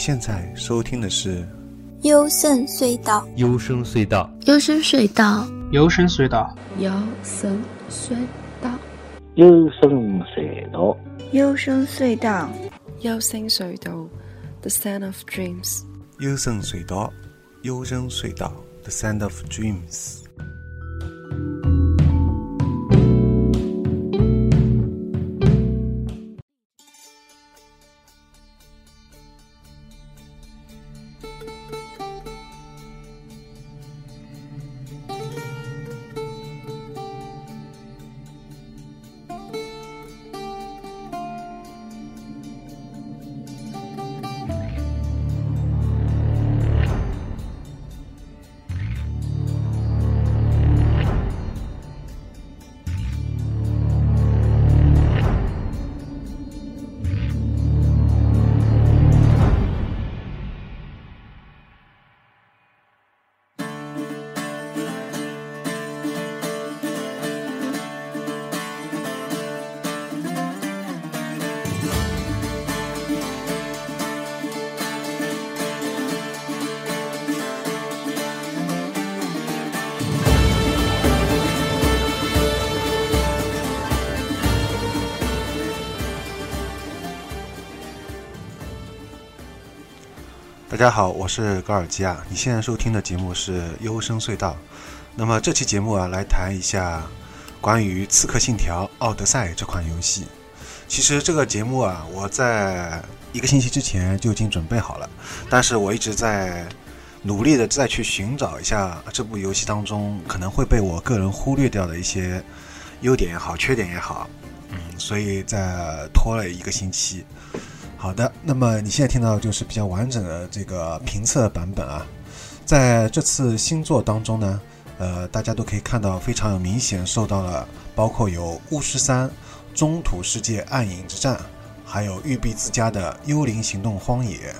现在收听的是《幽深隧道》。幽深隧道，幽深隧道，幽深隧道，幽深隧道，幽深隧道，幽深隧道，幽深隧道，The Sound of Dreams。幽深隧道，幽深隧道，The Sound of Dreams。大家好，我是高尔基啊。你现在收听的节目是《幽深隧道》。那么这期节目啊，来谈一下关于《刺客信条：奥德赛》这款游戏。其实这个节目啊，我在一个星期之前就已经准备好了，但是我一直在努力的再去寻找一下这部游戏当中可能会被我个人忽略掉的一些优点也好、缺点也好，嗯，所以在拖了一个星期。好的，那么你现在听到就是比较完整的这个评测版本啊，在这次新作当中呢，呃，大家都可以看到非常有明显受到了，包括有巫师三、中土世界暗影之战，还有育碧自家的幽灵行动荒野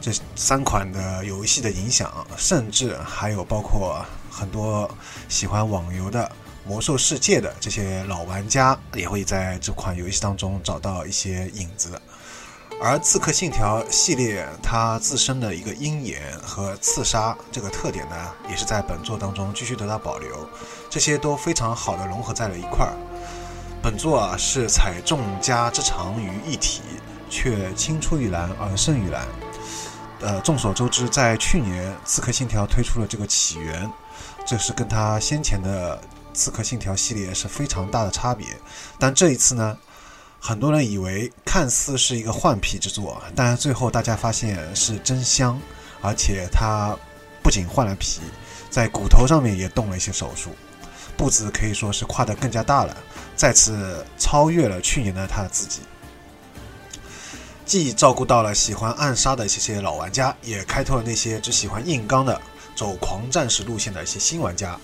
这三款的游戏的影响，甚至还有包括很多喜欢网游的魔兽世界的这些老玩家也会在这款游戏当中找到一些影子。而《刺客信条》系列它自身的一个鹰眼和刺杀这个特点呢，也是在本作当中继续得到保留，这些都非常好的融合在了一块儿。本作啊是采众家之长于一体，却青出于蓝而胜于蓝。呃，众所周知，在去年《刺客信条》推出了这个起源，这是跟它先前的《刺客信条》系列是非常大的差别。但这一次呢？很多人以为看似是一个换皮之作，但最后大家发现是真香，而且它不仅换了皮，在骨头上面也动了一些手术，步子可以说是跨得更加大了，再次超越了去年的他自己。既照顾到了喜欢暗杀的一些些老玩家，也开拓了那些只喜欢硬刚的、走狂战士路线的一些新玩家，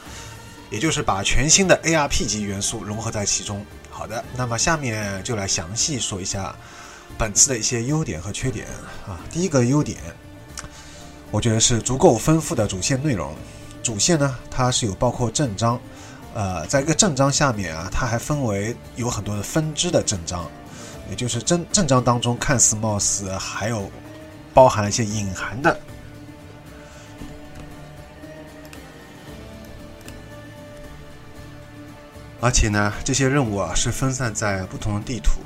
也就是把全新的 ARP 级元素融合在其中。好的，那么下面就来详细说一下本次的一些优点和缺点啊。第一个优点，我觉得是足够丰富的主线内容。主线呢，它是有包括正章，呃，在一个正章下面啊，它还分为有很多的分支的正章，也就是正正章当中看似貌似还有包含了一些隐含的。而且呢，这些任务啊是分散在不同的地图，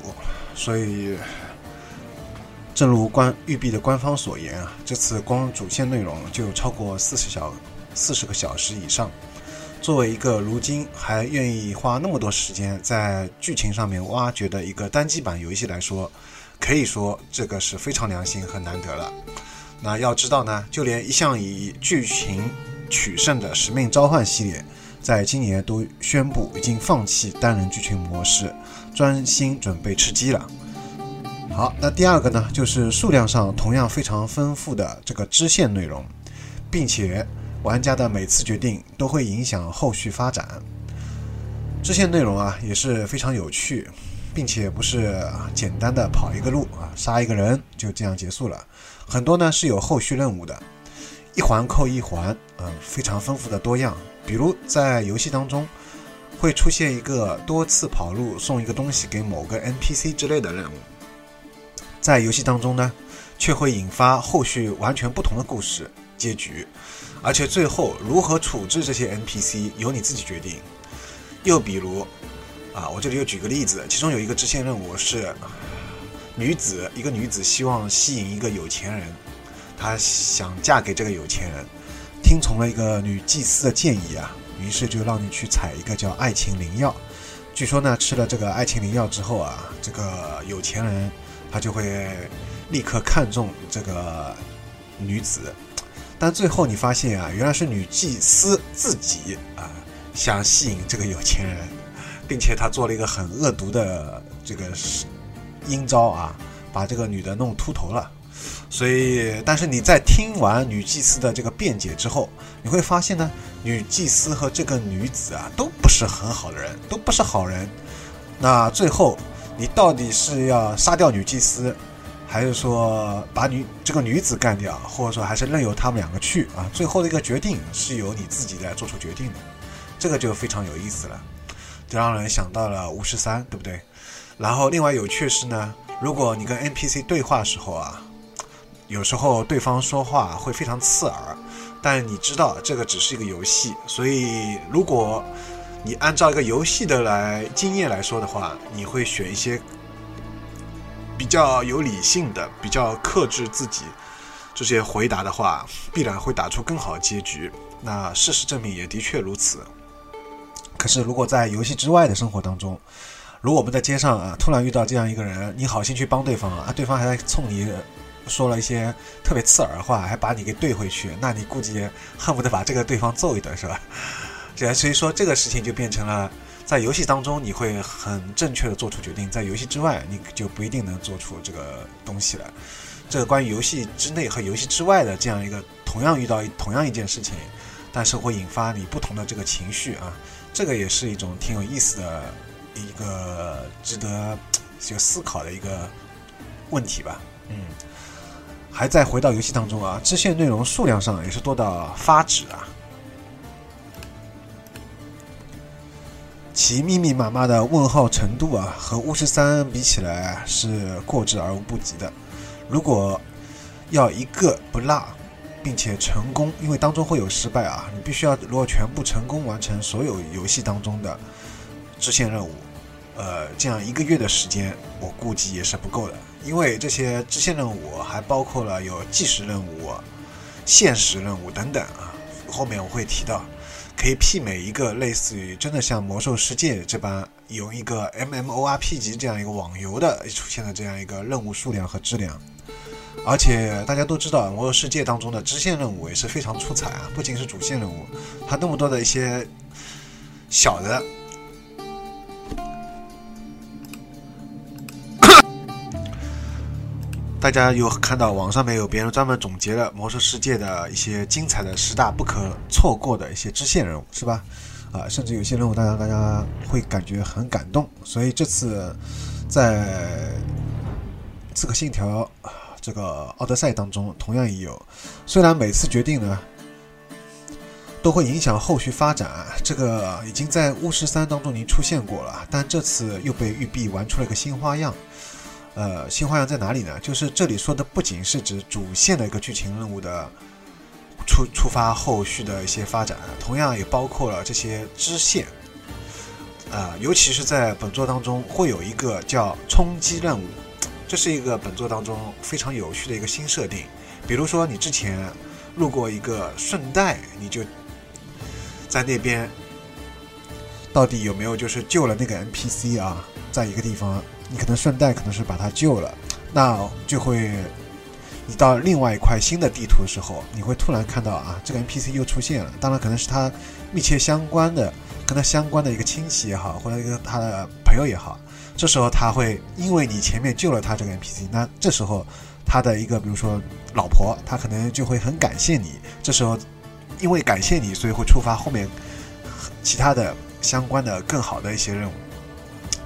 所以，正如官育碧的官方所言啊，这次光主线内容就超过四十小四十个小时以上。作为一个如今还愿意花那么多时间在剧情上面挖掘的一个单机版游戏来说，可以说这个是非常良心和难得了。那要知道呢，就连一向以剧情取胜的《使命召唤》系列。在今年都宣布已经放弃单人剧情模式，专心准备吃鸡了。好，那第二个呢，就是数量上同样非常丰富的这个支线内容，并且玩家的每次决定都会影响后续发展。支线内容啊也是非常有趣，并且不是简单的跑一个路啊杀一个人就这样结束了，很多呢是有后续任务的，一环扣一环，嗯，非常丰富的多样。比如在游戏当中会出现一个多次跑路送一个东西给某个 NPC 之类的任务，在游戏当中呢，却会引发后续完全不同的故事结局，而且最后如何处置这些 NPC 由你自己决定。又比如，啊，我这里又举个例子，其中有一个支线任务是女子，一个女子希望吸引一个有钱人，她想嫁给这个有钱人，听从了一个女祭司的建议啊，于是就让你去采一个叫爱情灵药。据说呢，吃了这个爱情灵药之后啊，这个有钱人他就会立刻看中这个女子，但最后你发现啊，原来是女祭司自己啊。想吸引这个有钱人，并且他做了一个很恶毒的这个阴招啊，把这个女的弄秃头了。所以，但是你在听完女祭司的这个辩解之后，你会发现呢，女祭司和这个女子啊都不是很好的人，都不是好人。那最后，你到底是要杀掉女祭司，还是说把女这个女子干掉，或者说还是任由他们两个去啊？最后的一个决定是由你自己来做出决定的。这个就非常有意思了，就让人想到了巫师三，对不对？然后另外有趣是呢，如果你跟 NPC 对话的时候啊，有时候对方说话会非常刺耳，但你知道这个只是一个游戏，所以如果你按照一个游戏的来经验来说的话，你会选一些比较有理性的、比较克制自己这些回答的话，必然会打出更好的结局。那事实证明也的确如此。可是，如果在游戏之外的生活当中，如果我们在街上啊，突然遇到这样一个人，你好心去帮对方啊，对方还在冲你说了一些特别刺耳的话，还把你给怼回去，那你估计恨不得把这个对方揍一顿，是吧？这所以说这个事情就变成了，在游戏当中你会很正确的做出决定，在游戏之外你就不一定能做出这个东西了。这个关于游戏之内和游戏之外的这样一个同样遇到同样一件事情，但是会引发你不同的这个情绪啊。这个也是一种挺有意思的一个值得就思考的一个问题吧。嗯，还再回到游戏当中啊，支线内容数量上也是多到发指啊，其密密麻麻的问号程度啊，和巫师三比起来是过之而无不及的。如果要一个不落。并且成功，因为当中会有失败啊！你必须要如果全部成功完成所有游戏当中的支线任务，呃，这样一个月的时间，我估计也是不够的。因为这些支线任务还包括了有计时任务、现实任务等等啊。后面我会提到，可以媲美一个类似于真的像魔兽世界这般有一个 MMORP 级这样一个网游的出现的这样一个任务数量和质量。而且大家都知道，魔兽世界当中的支线任务也是非常出彩啊！不仅是主线任务，它那么多的一些小的，大家有看到网上面有别人专门总结了魔兽世界的一些精彩的十大不可错过的一些支线任务，是吧？啊，甚至有些任务，大家大家会感觉很感动。所以这次在《刺客信条》。这个奥德赛当中同样也有，虽然每次决定呢都会影响后续发展，这个已经在巫师三当中已经出现过了，但这次又被育碧玩出了个新花样。呃，新花样在哪里呢？就是这里说的不仅是指主线的一个剧情任务的出触发后续的一些发展，同样也包括了这些支线。啊，尤其是在本作当中会有一个叫冲击任务。这是一个本作当中非常有趣的一个新设定，比如说你之前路过一个顺带，你就在那边到底有没有就是救了那个 NPC 啊？在一个地方，你可能顺带可能是把他救了，那就会你到另外一块新的地图的时候，你会突然看到啊，这个 NPC 又出现了，当然可能是他密切相关的跟他相关的一个亲戚也好，或者一个他的朋友也好。这时候他会因为你前面救了他这个 NPC，那这时候他的一个比如说老婆，他可能就会很感谢你。这时候因为感谢你，所以会触发后面其他的相关的更好的一些任务。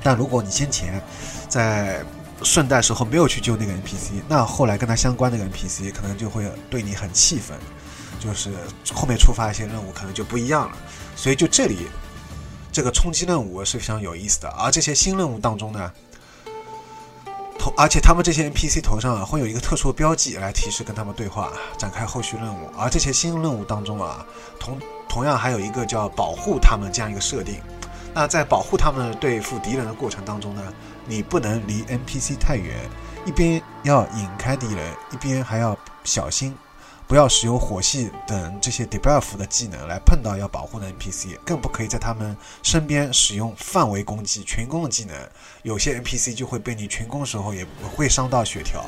但如果你先前在顺带时候没有去救那个 NPC，那后来跟他相关那个 NPC 可能就会对你很气愤，就是后面触发一些任务可能就不一样了。所以就这里。这个冲击任务是非常有意思的，而这些新任务当中呢，头，而且他们这些 NPC 头上啊会有一个特殊的标记来提示跟他们对话，展开后续任务。而这些新任务当中啊，同同样还有一个叫保护他们这样一个设定。那在保护他们对付敌人的过程当中呢，你不能离 NPC 太远，一边要引开敌人，一边还要小心。不要使用火系等这些 debuff 的技能来碰到要保护的 NPC，更不可以在他们身边使用范围攻击、群攻的技能。有些 NPC 就会被你群攻的时候也会伤到血条，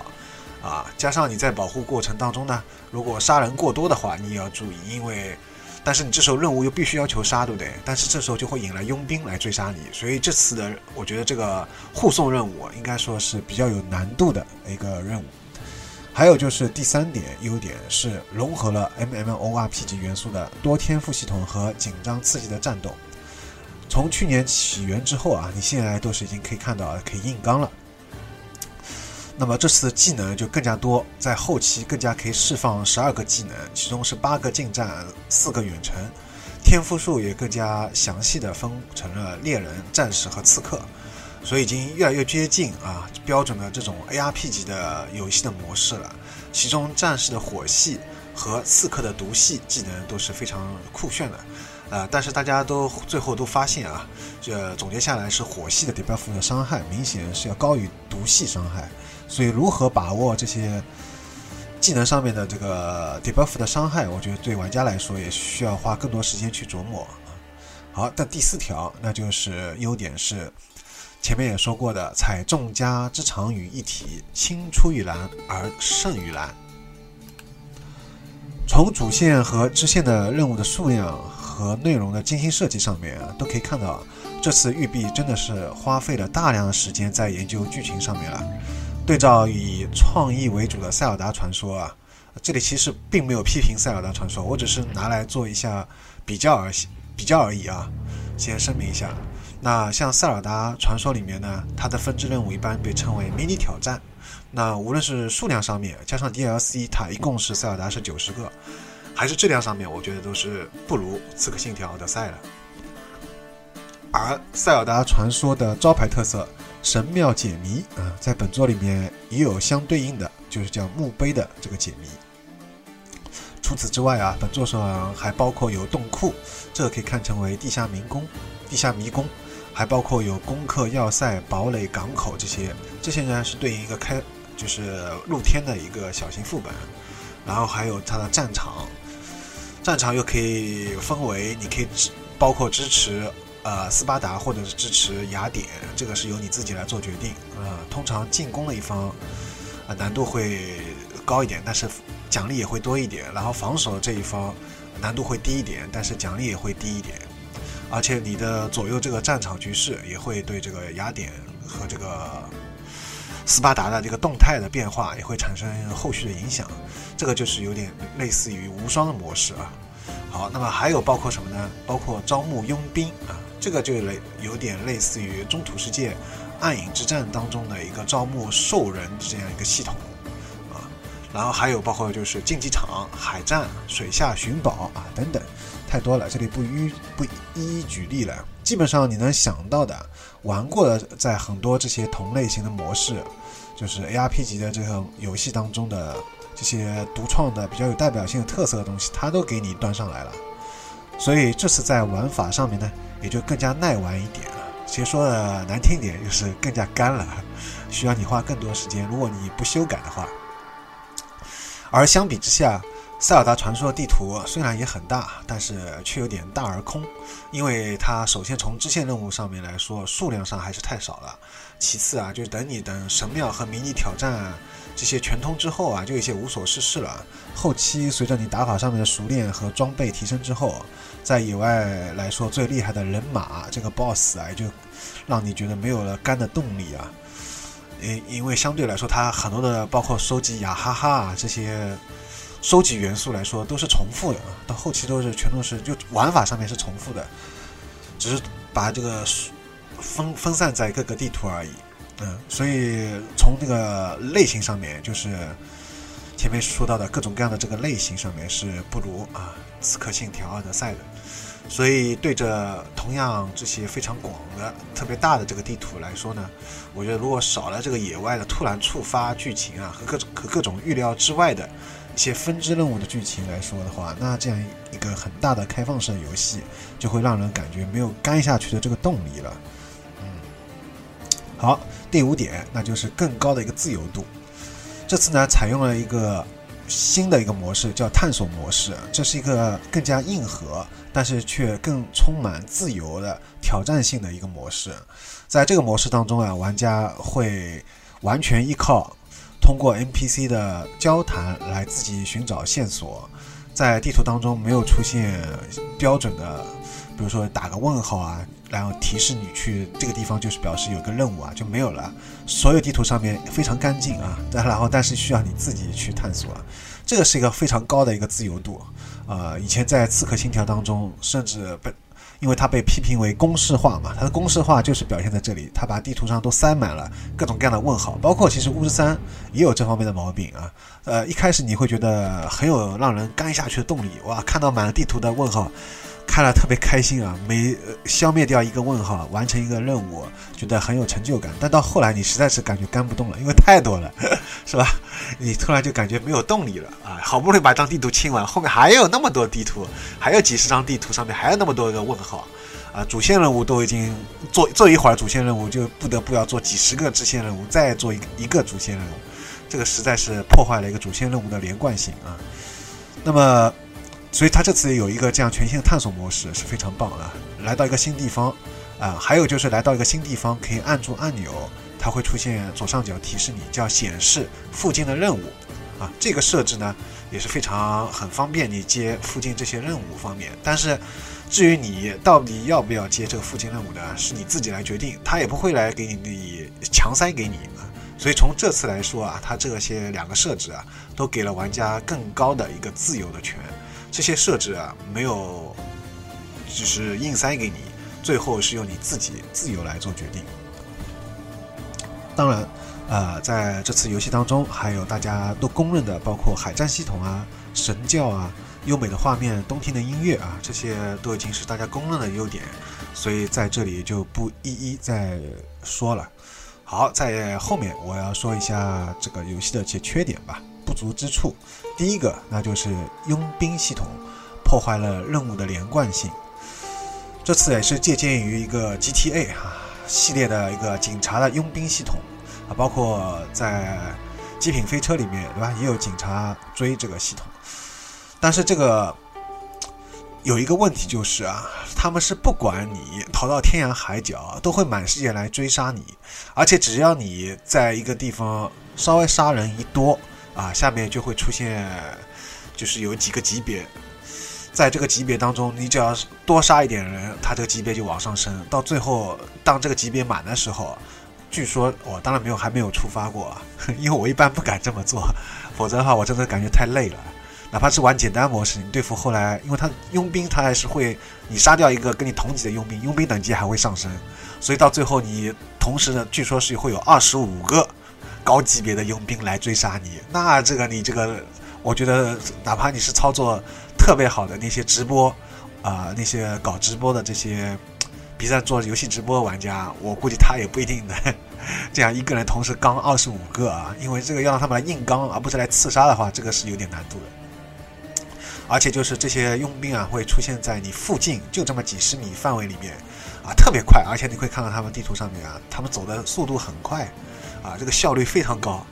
啊，加上你在保护过程当中呢，如果杀人过多的话，你也要注意，因为，但是你这时候任务又必须要求杀，对不对？但是这时候就会引来佣兵来追杀你，所以这次的我觉得这个护送任务应该说是比较有难度的一个任务。还有就是第三点优点是融合了 MMORPG 元素的多天赋系统和紧张刺激的战斗。从去年起源之后啊，你现在都是已经可以看到可以硬刚了。那么这次的技能就更加多，在后期更加可以释放十二个技能，其中是八个近战，四个远程。天赋数也更加详细的分成了猎人、战士和刺客。所以已经越来越接近啊标准的这种 ARP 级的游戏的模式了。其中战士的火系和刺客的毒系技能都是非常酷炫的，呃，但是大家都最后都发现啊，这总结下来是火系的 debuff 的伤害明显是要高于毒系伤害。所以如何把握这些技能上面的这个 debuff 的伤害，我觉得对玩家来说也需要花更多时间去琢磨。好，那第四条那就是优点是。前面也说过的，采众家之长于一体，青出于蓝而胜于蓝。从主线和支线的任务的数量和内容的精心设计上面，都可以看到，这次育碧真的是花费了大量的时间在研究剧情上面了。对照以创意为主的《塞尔达传说》啊，这里其实并没有批评《塞尔达传说》，我只是拿来做一下比较而比较而已啊，先声明一下。那像《塞尔达传说》里面呢，它的分支任务一般被称为迷你挑战。那无论是数量上面，加上 DLC，它一共是塞尔达是九十个，还是质量上面，我觉得都是不如《刺客信条：奥德赛》的。而《塞尔达传说》的招牌特色——神庙解谜啊，在本作里面也有相对应的，就是叫墓碑的这个解谜。除此之外啊，本作上还包括有洞库，这个可以看成为地下迷宫，地下迷宫。还包括有攻克要塞、堡垒、港口这些，这些呢是对应一个开，就是露天的一个小型副本，然后还有它的战场，战场又可以分为，你可以包括支持呃斯巴达或者是支持雅典，这个是由你自己来做决定。呃，通常进攻的一方啊难度会高一点，但是奖励也会多一点，然后防守这一方难度会低一点，但是奖励也会低一点。而且你的左右这个战场局势也会对这个雅典和这个斯巴达的这个动态的变化也会产生后续的影响，这个就是有点类似于无双的模式啊。好，那么还有包括什么呢？包括招募佣兵啊，这个就类有点类似于中土世界暗影之战当中的一个招募兽人这样一个系统啊。然后还有包括就是竞技场、海战、水下寻宝啊等等。太多了，这里不一不一一举例了。基本上你能想到的、玩过的，在很多这些同类型的模式，就是 ARP 级的这个游戏当中的这些独创的、比较有代表性的特色的东西，它都给你端上来了。所以这次在玩法上面呢，也就更加耐玩一点了。其实说的难听一点，就是更加干了，需要你花更多时间。如果你不修改的话，而相比之下。塞尔达传说的地图虽然也很大，但是却有点大而空，因为它首先从支线任务上面来说，数量上还是太少了。其次啊，就是等你等神庙和迷你挑战这些全通之后啊，就有些无所事事了。后期随着你打法上面的熟练和装备提升之后，在野外来说最厉害的人马这个 BOSS 啊，就让你觉得没有了干的动力啊。因因为相对来说，它很多的包括收集雅哈哈啊这些。收集元素来说都是重复的啊，到后期都是全都是就玩法上面是重复的，只是把这个分分散在各个地图而已。嗯，所以从这个类型上面，就是前面说到的各种各样的这个类型上面是不如啊《刺客信条：奥德赛》的。所以对着同样这些非常广的、特别大的这个地图来说呢，我觉得如果少了这个野外的突然触发剧情啊和各种和各种预料之外的一些分支任务的剧情来说的话，那这样一个很大的开放式游戏就会让人感觉没有干下去的这个动力了。嗯，好，第五点，那就是更高的一个自由度。这次呢，采用了一个新的一个模式，叫探索模式。这是一个更加硬核，但是却更充满自由的挑战性的一个模式。在这个模式当中啊，玩家会完全依靠通过 NPC 的交谈来自己寻找线索。在地图当中没有出现标准的，比如说打个问号啊。然后提示你去这个地方，就是表示有个任务啊，就没有了。所有地图上面非常干净啊，但 然后但是需要你自己去探索，这个是一个非常高的一个自由度。呃，以前在《刺客信条》当中，甚至被，因为它被批评为公式化嘛，它的公式化就是表现在这里，它把地图上都塞满了各种各样的问号，包括其实巫师三也有这方面的毛病啊。呃，一开始你会觉得很有让人干下去的动力，哇，看到满地图的问号。看了特别开心啊！每消灭掉一个问号，完成一个任务，觉得很有成就感。但到后来，你实在是感觉干不动了，因为太多了，是吧？你突然就感觉没有动力了啊！好不容易把张地图清完，后面还有那么多地图，还有几十张地图上面还有那么多个问号啊！主线任务都已经做做一会儿，主线任务就不得不要做几十个支线任务，再做一个一个主线任务，这个实在是破坏了一个主线任务的连贯性啊！那么。所以他这次有一个这样全新的探索模式是非常棒的。来到一个新地方，啊，还有就是来到一个新地方可以按住按钮，它会出现左上角提示你叫显示附近的任务，啊，这个设置呢也是非常很方便你接附近这些任务方面。但是至于你到底要不要接这个附近任务呢，是你自己来决定，他也不会来给你强塞给你啊。所以从这次来说啊，它这些两个设置啊，都给了玩家更高的一个自由的权。这些设置啊，没有，就是硬塞给你，最后是由你自己自由来做决定。当然，呃，在这次游戏当中，还有大家都公认的，包括海战系统啊、神教啊、优美的画面、动听的音乐啊，这些都已经是大家公认的优点，所以在这里就不一一再说了。好，在后面我要说一下这个游戏的一些缺点吧。不足之处，第一个那就是佣兵系统破坏了任务的连贯性。这次也是借鉴于一个 GTA 啊系列的一个警察的佣兵系统啊，包括在《极品飞车》里面对吧，也有警察追这个系统。但是这个有一个问题就是啊，他们是不管你逃到天涯海角，都会满世界来追杀你，而且只要你在一个地方稍微杀人一多。啊，下面就会出现，就是有几个级别，在这个级别当中，你只要多杀一点人，它这个级别就往上升。到最后，当这个级别满的时候，据说我当然没有还没有触发过，因为我一般不敢这么做，否则的话我真的感觉太累了。哪怕是玩简单模式，你对付后来，因为他佣兵他还是会，你杀掉一个跟你同级的佣兵，佣兵等级还会上升，所以到最后你同时呢，据说是会有二十五个。高级别的佣兵来追杀你，那这个你这个，我觉得哪怕你是操作特别好的那些直播，啊，那些搞直播的这些比赛做游戏直播玩家，我估计他也不一定能 这样一个人同时刚二十五个啊，因为这个要让他们来硬刚，而不是来刺杀的话，这个是有点难度的。而且就是这些佣兵啊，会出现在你附近，就这么几十米范围里面，啊，特别快，而且你会看到他们地图上面啊，他们走的速度很快。啊，这个效率非常高，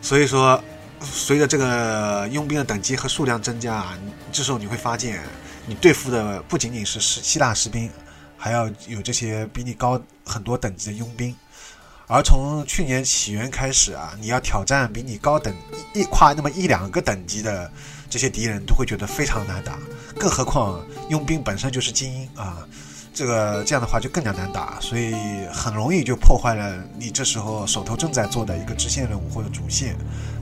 所以说，随着这个佣兵的等级和数量增加啊，这时候你会发现，你对付的不仅仅是希希腊士兵，还要有这些比你高很多等级的佣兵。而从去年起源开始啊，你要挑战比你高等一跨那么一两个等级的这些敌人，都会觉得非常难打，更何况佣兵本身就是精英啊。这个这样的话就更加难打，所以很容易就破坏了你这时候手头正在做的一个支线任务或者主线，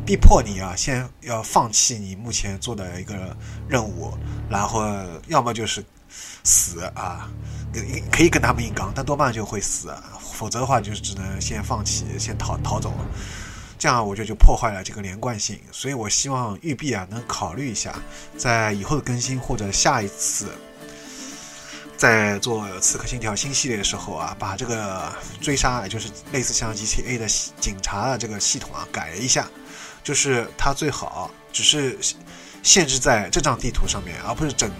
逼迫你啊先要放弃你目前做的一个任务，然后要么就是死啊，可以跟他们硬刚，但多半就会死，否则的话就是只能先放弃，先逃逃走，这样我觉得就破坏了这个连贯性，所以我希望育碧啊能考虑一下，在以后的更新或者下一次。在做《刺客信条》新系列的时候啊，把这个追杀，也就是类似像 GTA 的警察的这个系统啊改了一下，就是它最好只是限制在这张地图上面，而不是整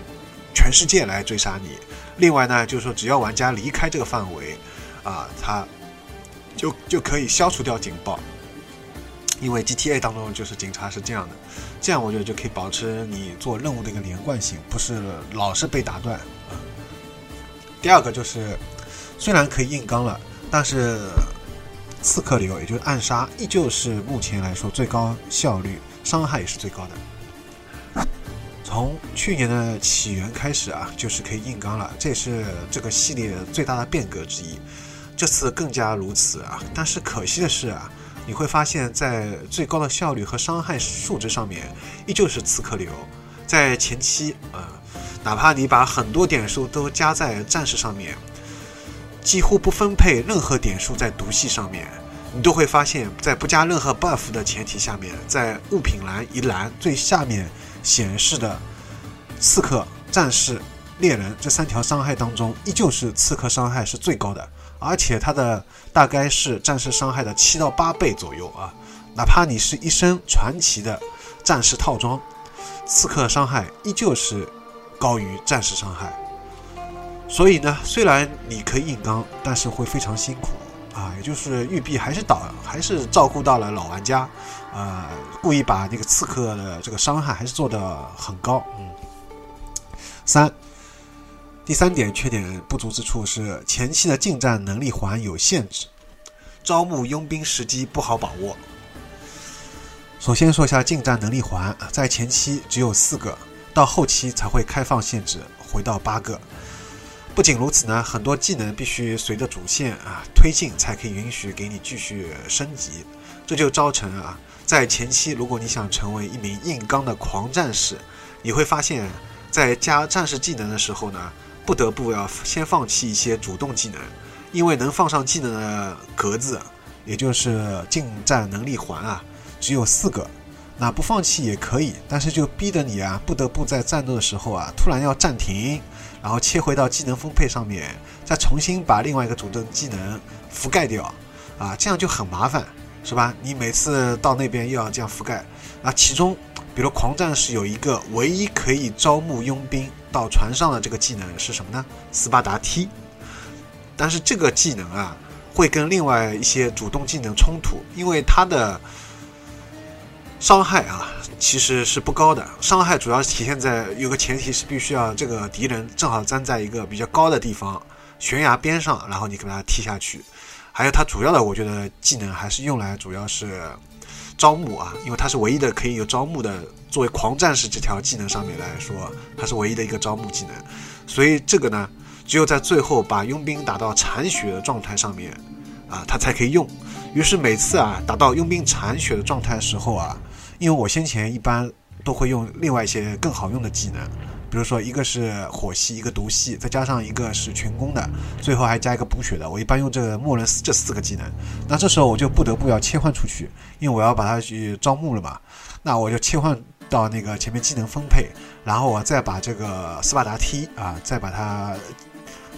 全世界来追杀你。另外呢，就是说只要玩家离开这个范围啊，它就就可以消除掉警报。因为 GTA 当中就是警察是这样的，这样我觉得就可以保持你做任务的一个连贯性，不是老是被打断。第二个就是，虽然可以硬刚了，但是刺客流也就是暗杀，依旧是目前来说最高效率，伤害也是最高的。从去年的起源开始啊，就是可以硬刚了，这也是这个系列最大的变革之一。这次更加如此啊，但是可惜的是啊。你会发现在最高的效率和伤害数值上面，依旧是刺客流。在前期，呃，哪怕你把很多点数都加在战士上面，几乎不分配任何点数在毒系上面，你都会发现，在不加任何 buff 的前提下面，在物品栏一栏最下面显示的刺客、战士、猎人这三条伤害当中，依旧是刺客伤害是最高的。而且它的大概是战士伤害的七到八倍左右啊！哪怕你是一身传奇的战士套装，刺客伤害依旧是高于战士伤害。所以呢，虽然你可以硬刚，但是会非常辛苦啊！也就是玉璧还是导，还是照顾到了老玩家，呃，故意把那个刺客的这个伤害还是做的很高。嗯，三。第三点缺点不足之处是前期的近战能力环有限制，招募佣兵时机不好把握。首先说一下近战能力环，在前期只有四个，到后期才会开放限制回到八个。不仅如此呢，很多技能必须随着主线啊推进才可以允许给你继续升级，这就造成啊在前期如果你想成为一名硬刚的狂战士，你会发现在加战士技能的时候呢。不得不要先放弃一些主动技能，因为能放上技能的格子，也就是近战能力环啊，只有四个。那不放弃也可以，但是就逼得你啊，不得不在战斗的时候啊，突然要暂停，然后切回到技能分配上面，再重新把另外一个主动技能覆盖掉，啊，这样就很麻烦，是吧？你每次到那边又要这样覆盖，啊，其中。比如狂战士有一个唯一可以招募佣兵到船上的这个技能是什么呢？斯巴达踢。但是这个技能啊，会跟另外一些主动技能冲突，因为它的伤害啊其实是不高的。伤害主要是体现在有个前提是必须要这个敌人正好站在一个比较高的地方，悬崖边上，然后你给他踢下去。还有他主要的，我觉得技能还是用来主要是。招募啊，因为他是唯一的可以有招募的，作为狂战士这条技能上面来说，它是唯一的一个招募技能，所以这个呢，只有在最后把佣兵打到残血的状态上面，啊，它才可以用。于是每次啊，打到佣兵残血的状态的时候啊，因为我先前一般都会用另外一些更好用的技能。比如说，一个是火系，一个毒系，再加上一个是群攻的，最后还加一个补血的。我一般用这个默认这四个技能。那这时候我就不得不要切换出去，因为我要把它去招募了嘛。那我就切换到那个前面技能分配，然后我再把这个斯巴达踢啊，再把它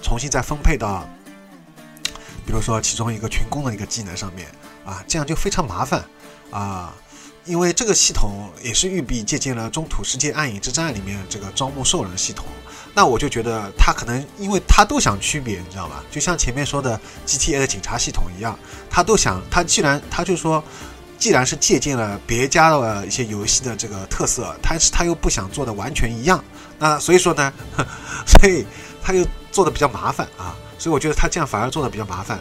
重新再分配到，比如说其中一个群攻的一个技能上面啊，这样就非常麻烦啊。因为这个系统也是玉璧借鉴了《中土世界暗影之战》里面这个招募兽人系统，那我就觉得他可能因为他都想区别，你知道吧？就像前面说的 GTA 的警察系统一样，他都想他既然他就说，既然是借鉴了别家的一些游戏的这个特色，他是他又不想做的完全一样，那所以说呢，所以他又做的比较麻烦啊，所以我觉得他这样反而做的比较麻烦，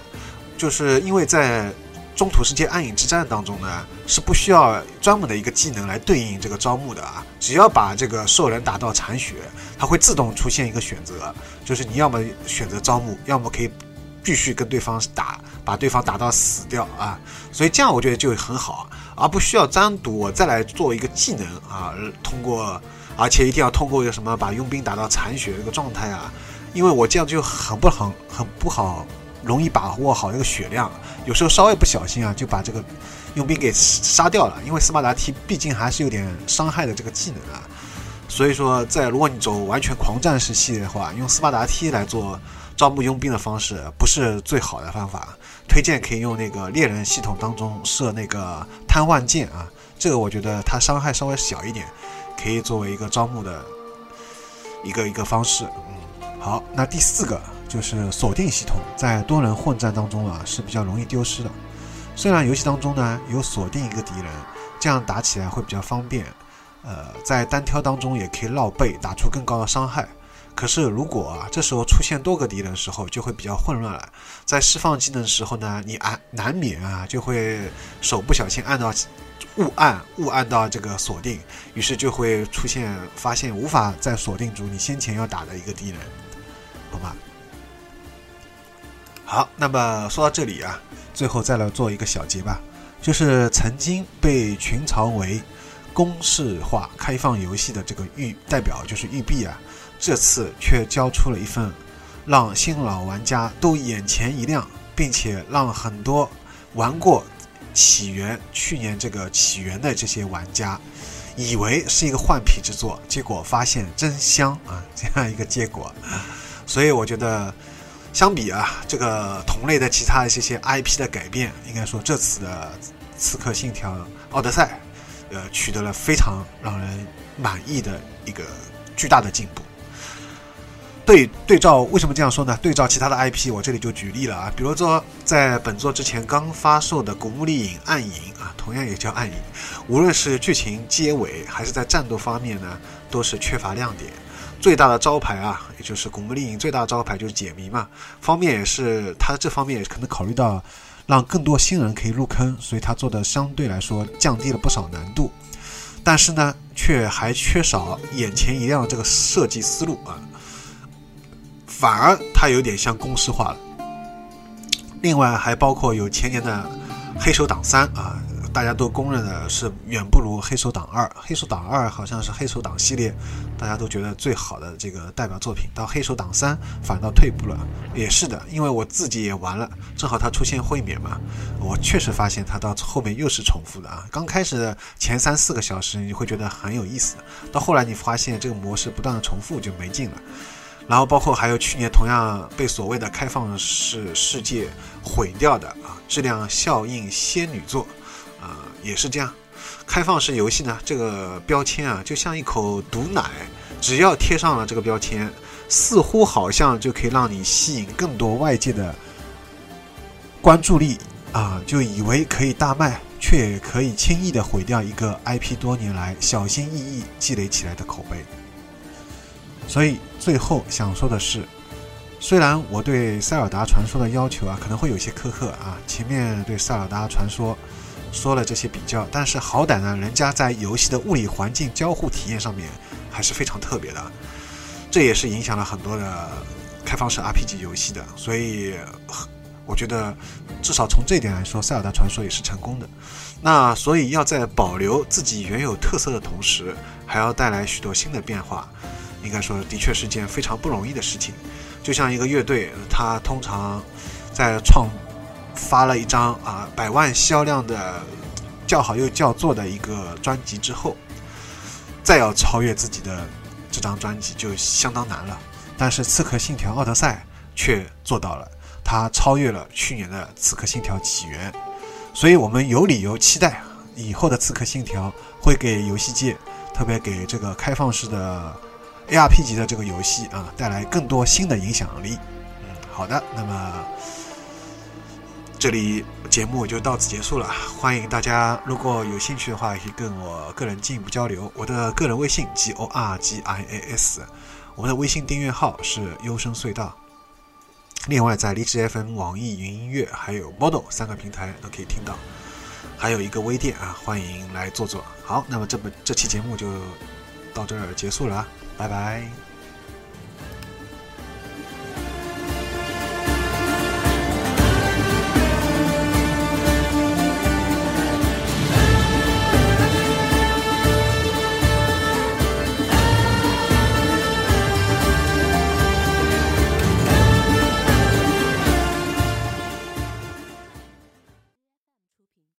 就是因为在。中土世界暗影之战当中呢，是不需要专门的一个技能来对应这个招募的啊，只要把这个兽人打到残血，它会自动出现一个选择，就是你要么选择招募，要么可以继续跟对方打，把对方打到死掉啊。所以这样我觉得就很好，而不需要单独我再来做一个技能啊，通过，而且一定要通过一个什么把佣兵打到残血这个状态啊，因为我这样就很不很很不好。容易把握好这个血量，有时候稍微不小心啊，就把这个佣兵给杀掉了。因为斯巴达 T 毕竟还是有点伤害的这个技能啊，所以说，在如果你走完全狂战士系列的话，用斯巴达 T 来做招募佣兵的方式不是最好的方法，推荐可以用那个猎人系统当中设那个瘫痪剑啊，这个我觉得它伤害稍微小一点，可以作为一个招募的一个一个方式。嗯，好，那第四个就是锁定系统，在多人混战当中啊是比较容易丢失的。虽然游戏当中呢有锁定一个敌人，这样打起来会比较方便。呃，在单挑当中也可以绕背，打出更高的伤害。可是如果啊，这时候出现多个敌人的时候，就会比较混乱了。在释放技能的时候呢，你按难免啊，就会手不小心按到误按误按到这个锁定，于是就会出现发现无法再锁定住你先前要打的一个敌人，好吧？好，那么说到这里啊，最后再来做一个小结吧，就是曾经被群嘲为。公式化开放游戏的这个育代表就是育碧啊，这次却交出了一份让新老玩家都眼前一亮，并且让很多玩过起源去年这个起源的这些玩家以为是一个换皮之作，结果发现真香啊！这样一个结果，所以我觉得相比啊这个同类的其他的这些 IP 的改变，应该说这次的《刺客信条：奥德赛》。呃，取得了非常让人满意的一个巨大的进步。对对照，为什么这样说呢？对照其他的 IP，我这里就举例了啊，比如说在本作之前刚发售的《古墓丽影：暗影》啊，同样也叫暗影，无论是剧情结尾还是在战斗方面呢，都是缺乏亮点。最大的招牌啊，也就是《古墓丽影》最大的招牌就是解谜嘛，方面也是它这方面也可能考虑到。让更多新人可以入坑，所以他做的相对来说降低了不少难度，但是呢，却还缺少眼前一亮这个设计思路啊，反而它有点像公式化了。另外还包括有前年的《黑手党三》啊。大家都公认的是远不如《黑手党二》，《黑手党二》好像是《黑手党》系列大家都觉得最好的这个代表作品，到《黑手党三》反倒退步了。也是的，因为我自己也玩了，正好它出现会免嘛，我确实发现它到后面又是重复的啊。刚开始前三四个小时你会觉得很有意思，到后来你发现这个模式不断的重复就没劲了。然后包括还有去年同样被所谓的开放式世界毁掉的啊，质量效应仙女座。也是这样，开放式游戏呢，这个标签啊，就像一口毒奶，只要贴上了这个标签，似乎好像就可以让你吸引更多外界的关注力啊，就以为可以大卖，却可以轻易的毁掉一个 IP 多年来小心翼翼积累起来的口碑。所以最后想说的是，虽然我对塞尔达传说的要求啊，可能会有些苛刻啊，前面对塞尔达传说。说了这些比较，但是好歹呢，人家在游戏的物理环境交互体验上面还是非常特别的，这也是影响了很多的开放式 RPG 游戏的。所以，我觉得至少从这一点来说，《塞尔达传说》也是成功的。那所以要在保留自己原有特色的同时，还要带来许多新的变化，应该说的确是件非常不容易的事情。就像一个乐队，他通常在创。发了一张啊百万销量的叫好又叫座的一个专辑之后，再要超越自己的这张专辑就相当难了。但是《刺客信条：奥德赛》却做到了，它超越了去年的《刺客信条：起源》，所以我们有理由期待以后的《刺客信条》会给游戏界，特别给这个开放式的 ARP 级的这个游戏啊带来更多新的影响力。嗯，好的，那么。这里节目就到此结束了，欢迎大家如果有兴趣的话，可以跟我个人进一步交流。我的个人微信 g o r g i a s，我们的微信订阅号是优声隧道。另外，在荔枝 FM、网易云音乐还有 Model 三个平台都可以听到，还有一个微店啊，欢迎来坐坐。好，那么这本这期节目就到这儿结束了，拜拜。